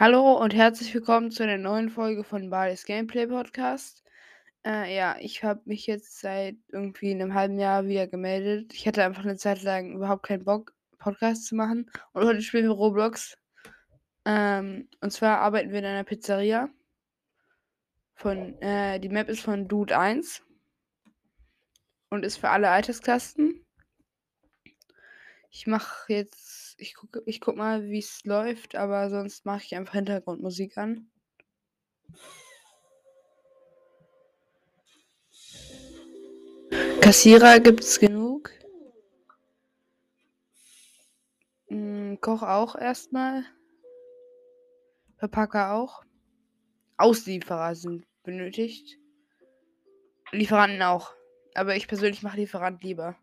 Hallo und herzlich willkommen zu einer neuen Folge von Bali's Gameplay Podcast. Äh, ja, ich habe mich jetzt seit irgendwie einem halben Jahr wieder gemeldet. Ich hatte einfach eine Zeit lang überhaupt keinen Bock, Podcast zu machen. Und heute spielen wir Roblox. Ähm, und zwar arbeiten wir in einer Pizzeria. Von, äh, die Map ist von Dude 1 und ist für alle Altersklassen. Ich mache jetzt, ich gucke ich guck mal, wie es läuft, aber sonst mache ich einfach Hintergrundmusik an. Kassierer gibt es genug. Hm, Koch auch erstmal. Verpacker auch. Auslieferer sind benötigt. Lieferanten auch. Aber ich persönlich mache Lieferant lieber.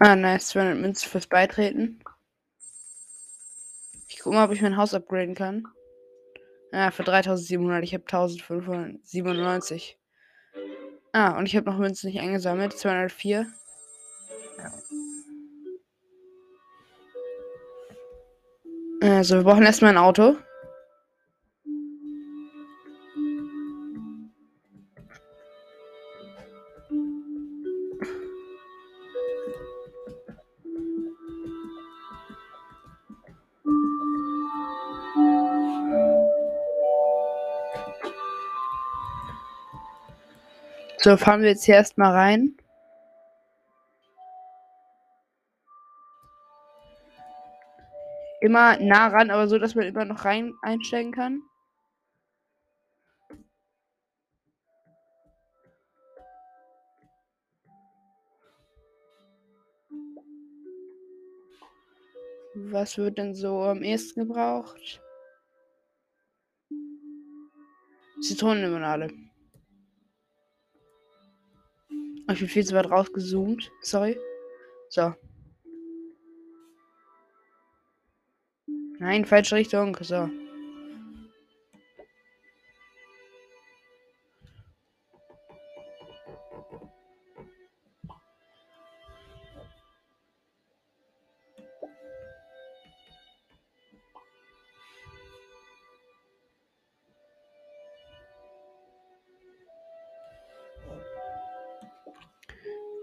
Ah, nice. 200 Münzen fürs Beitreten. Ich guck mal, ob ich mein Haus upgraden kann. Ah, für 3700. Ich habe 1597. Ah, und ich habe noch Münzen nicht eingesammelt. 204. Also, wir brauchen erstmal ein Auto. So, fahren wir jetzt hier erstmal rein. Immer nah ran, aber so, dass man immer noch rein einsteigen kann. Was wird denn so am ehesten gebraucht? Zitronenlimonade. Ich bin viel zu weit rausgezoomt. Sorry. So. Nein, falsche Richtung. So.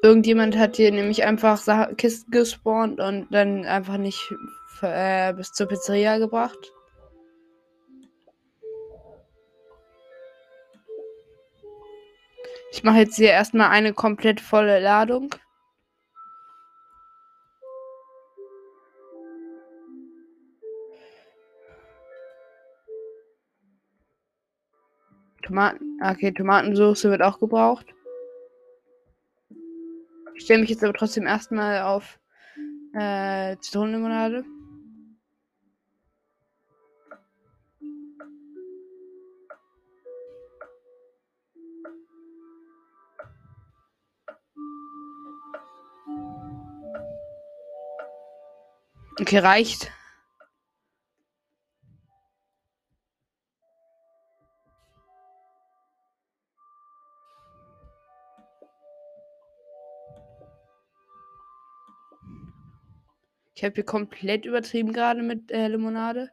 Irgendjemand hat hier nämlich einfach Sa Kisten gespawnt und dann einfach nicht äh, bis zur Pizzeria gebracht. Ich mache jetzt hier erstmal eine komplett volle Ladung. Tomaten. Okay, Tomatensauce wird auch gebraucht. Ich stelle mich jetzt aber trotzdem erstmal auf äh, Zitronenlimonade. Okay, reicht. Habe hier komplett übertrieben gerade mit äh, Limonade.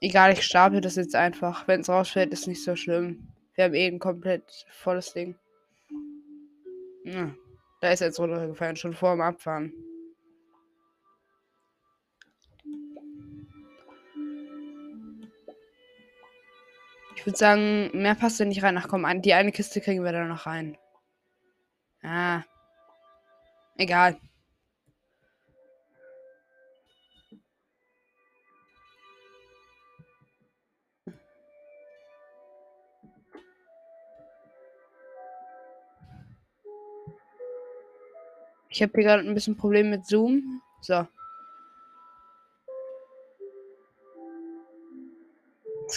Egal, ich stapel das jetzt einfach. Wenn es rausfällt, ist nicht so schlimm. Wir haben eh ein komplett volles Ding. Ja, da ist jetzt runtergefallen, schon vor dem Abfahren. Ich würde sagen, mehr passt da nicht rein. Ach komm, die eine Kiste kriegen wir da noch rein. Ah. Egal. Ich habe hier gerade ein bisschen Problem mit Zoom. So.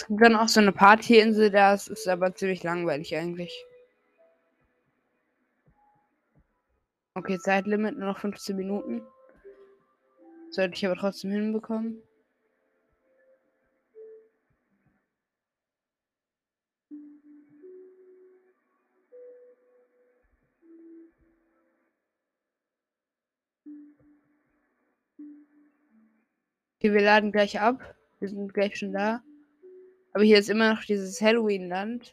gibt dann auch so eine Partyinsel, das ist aber ziemlich langweilig eigentlich. Okay, Zeitlimit nur noch 15 Minuten. Sollte ich aber trotzdem hinbekommen. Okay, wir laden gleich ab. Wir sind gleich schon da. Aber hier ist immer noch dieses Halloween-Land.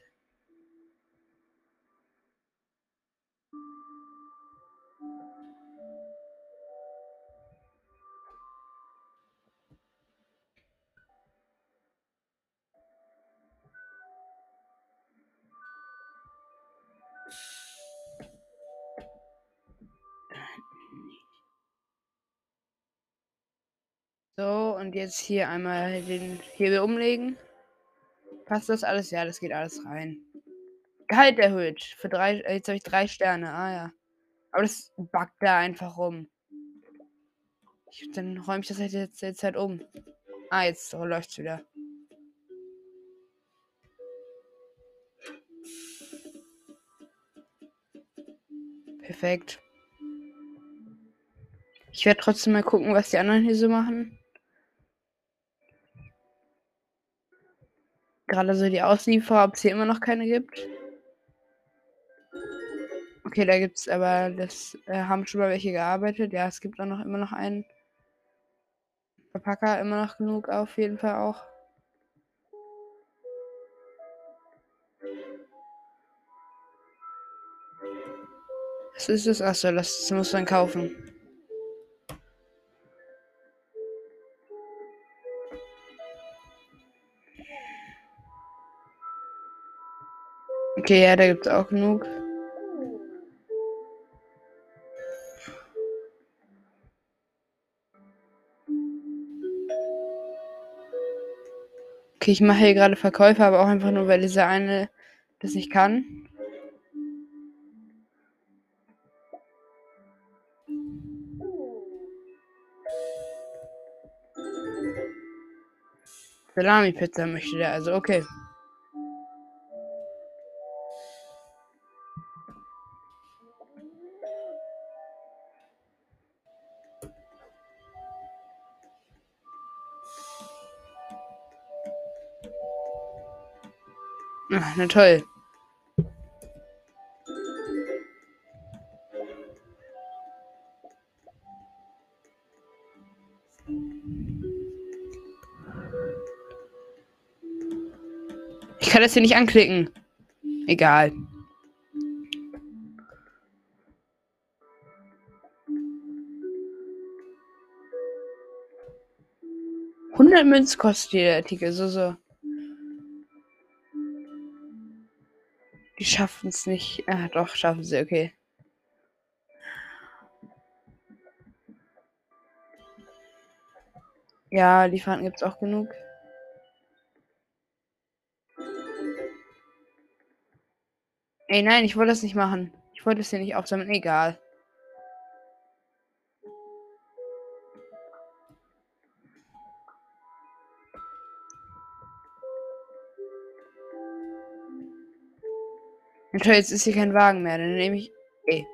So, und jetzt hier einmal den Hebel umlegen. Passt das alles? Ja, das geht alles rein. Gehalt erhöht. Für drei, äh, jetzt habe ich drei Sterne. Ah ja. Aber das backt da einfach rum. Ich, dann räume ich das halt jetzt, jetzt halt um. Ah, jetzt läuft es wieder. Perfekt. Ich werde trotzdem mal gucken, was die anderen hier so machen. Gerade so die Auslieferer, ob es hier immer noch keine gibt. Okay, da gibt es aber, das äh, haben schon mal welche gearbeitet. Ja, es gibt auch noch immer noch einen Verpacker, immer noch genug auf jeden Fall auch. Was ist das? Achso, das muss man kaufen. Okay, ja, da gibt es auch genug. Okay, ich mache hier gerade Verkäufe, aber auch einfach nur, weil dieser eine das nicht kann. Salami-Pizza möchte der, also okay. Ach, na toll. Ich kann das hier nicht anklicken. Egal. Hundert Münz kostet der Artikel, so, so. Die schaffen es nicht. Ah, doch, schaffen sie, okay. Ja, Lieferanten gibt es auch genug. Ey, nein, ich wollte das nicht machen. Ich wollte es hier nicht aufsammeln. Egal. Toll, jetzt ist hier kein Wagen mehr. Dann nehme ich. Ey.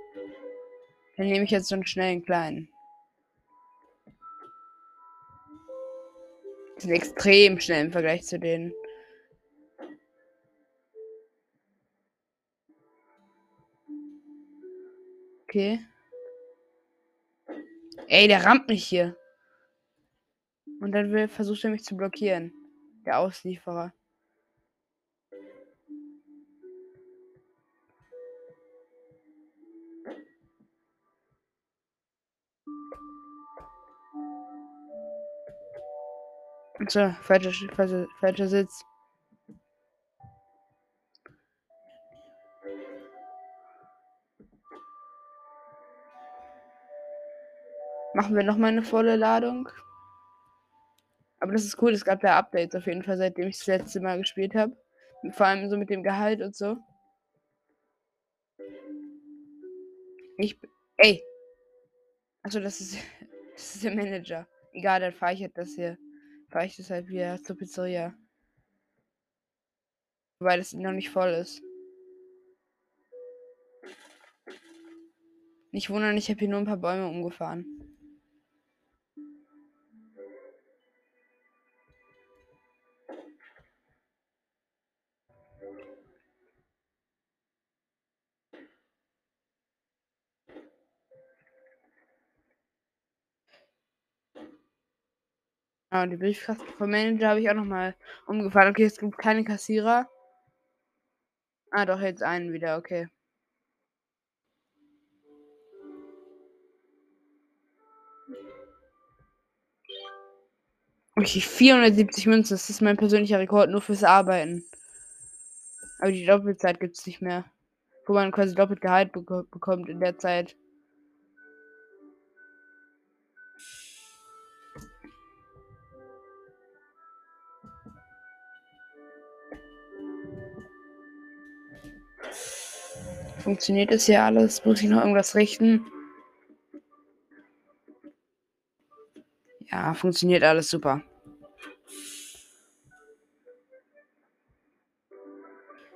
Dann nehme ich jetzt so einen schnellen kleinen. Die sind extrem schnell im Vergleich zu denen. Okay. Ey, der rammt mich hier. Und dann will, versucht er mich zu blockieren. Der Auslieferer. So, falscher, falscher, falscher Sitz. Machen wir nochmal eine volle Ladung. Aber das ist cool, es gab ja Updates auf jeden Fall, seitdem ich das letzte Mal gespielt habe. Vor allem so mit dem Gehalt und so. Ich. Ey! Achso, das ist. Das ist der Manager. Egal, dann fahre ich halt das hier fahre ich deshalb wieder zur Pizzeria. Weil es noch nicht voll ist. Nicht wundern, ich habe hier nur ein paar Bäume umgefahren. Ah, die Briefkasten vom Manager habe ich auch nochmal umgefahren. Okay, es gibt keine Kassierer. Ah, doch, jetzt einen wieder, okay. Okay, 470 Münzen, das ist mein persönlicher Rekord nur fürs Arbeiten. Aber die Doppelzeit gibt es nicht mehr. Wo man quasi doppelt Gehalt be bekommt in der Zeit. Funktioniert das hier alles? Muss ich noch irgendwas richten? Ja, funktioniert alles super.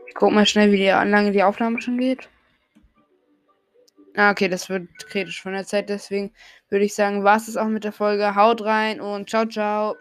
Ich guck mal schnell, wie die Anlage die Aufnahme schon geht. Ah, okay, das wird kritisch von der Zeit. Deswegen würde ich sagen, war es auch mit der Folge. Haut rein und ciao, ciao.